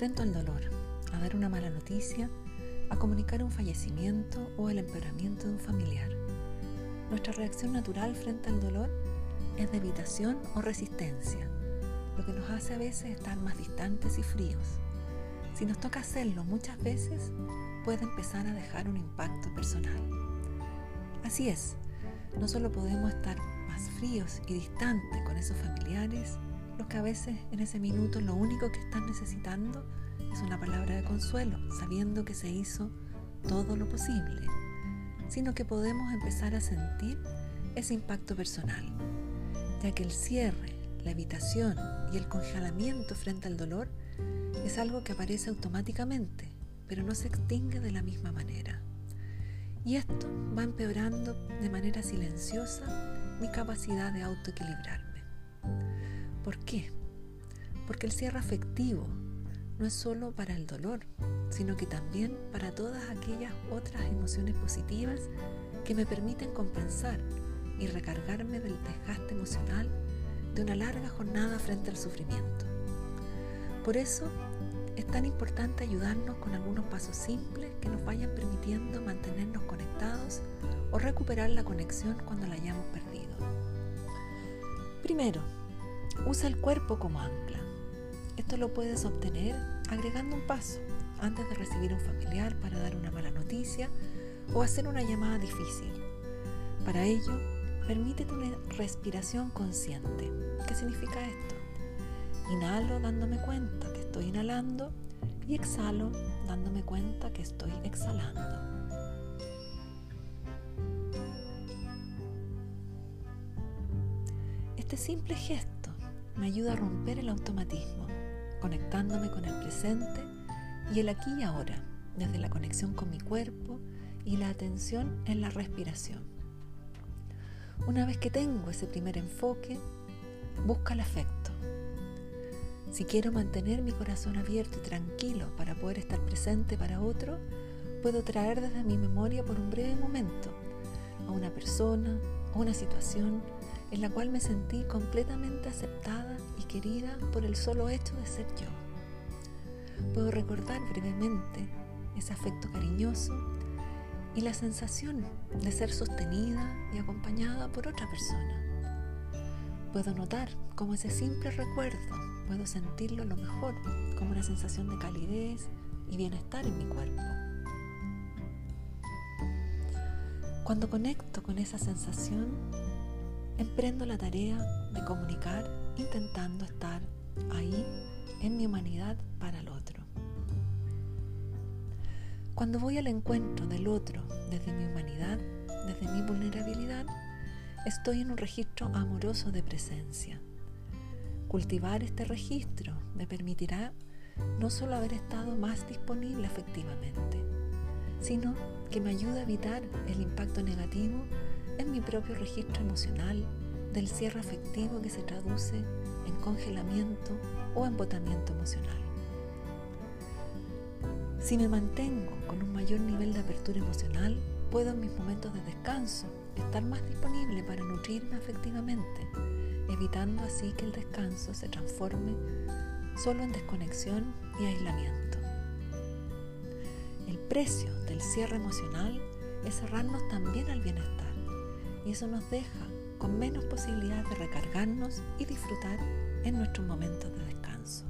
enfrento al dolor, a dar una mala noticia, a comunicar un fallecimiento o el empeoramiento de un familiar. Nuestra reacción natural frente al dolor es de evitación o resistencia, lo que nos hace a veces estar más distantes y fríos. Si nos toca hacerlo muchas veces, puede empezar a dejar un impacto personal. Así es, no solo podemos estar más fríos y distantes con esos familiares, los que a veces en ese minuto lo único que están necesitando es una palabra de consuelo, sabiendo que se hizo todo lo posible, sino que podemos empezar a sentir ese impacto personal, ya que el cierre, la evitación y el congelamiento frente al dolor es algo que aparece automáticamente, pero no se extingue de la misma manera. Y esto va empeorando de manera silenciosa mi capacidad de autoequilibrarme. ¿Por qué? Porque el cierre afectivo no es solo para el dolor, sino que también para todas aquellas otras emociones positivas que me permiten compensar y recargarme del desgaste emocional de una larga jornada frente al sufrimiento. Por eso es tan importante ayudarnos con algunos pasos simples que nos vayan permitiendo mantenernos conectados o recuperar la conexión cuando la hayamos perdido. Primero, usa el cuerpo como ancla. Esto lo puedes obtener agregando un paso antes de recibir un familiar para dar una mala noticia o hacer una llamada difícil. Para ello, permítete una respiración consciente. ¿Qué significa esto? Inhalo dándome cuenta que estoy inhalando y exhalo dándome cuenta que estoy exhalando. Este simple gesto me ayuda a romper el automatismo conectándome con el presente y el aquí y ahora, desde la conexión con mi cuerpo y la atención en la respiración. Una vez que tengo ese primer enfoque, busca el afecto. Si quiero mantener mi corazón abierto y tranquilo para poder estar presente para otro, puedo traer desde mi memoria por un breve momento a una persona o una situación en la cual me sentí completamente aceptada y querida por el solo hecho de ser yo. Puedo recordar brevemente ese afecto cariñoso y la sensación de ser sostenida y acompañada por otra persona. Puedo notar cómo ese simple recuerdo puedo sentirlo lo mejor, como una sensación de calidez y bienestar en mi cuerpo. Cuando conecto con esa sensación, emprendo la tarea de comunicar intentando estar ahí en mi humanidad para el otro. Cuando voy al encuentro del otro desde mi humanidad, desde mi vulnerabilidad, estoy en un registro amoroso de presencia. Cultivar este registro me permitirá no solo haber estado más disponible efectivamente, sino que me ayuda a evitar el impacto negativo en mi propio registro emocional del cierre afectivo que se traduce en congelamiento o embotamiento emocional. Si me mantengo con un mayor nivel de apertura emocional, puedo en mis momentos de descanso estar más disponible para nutrirme afectivamente, evitando así que el descanso se transforme solo en desconexión y aislamiento. El precio del cierre emocional es cerrarnos también al bienestar y eso nos deja con menos posibilidad de recargarnos y disfrutar en nuestros momentos de descanso.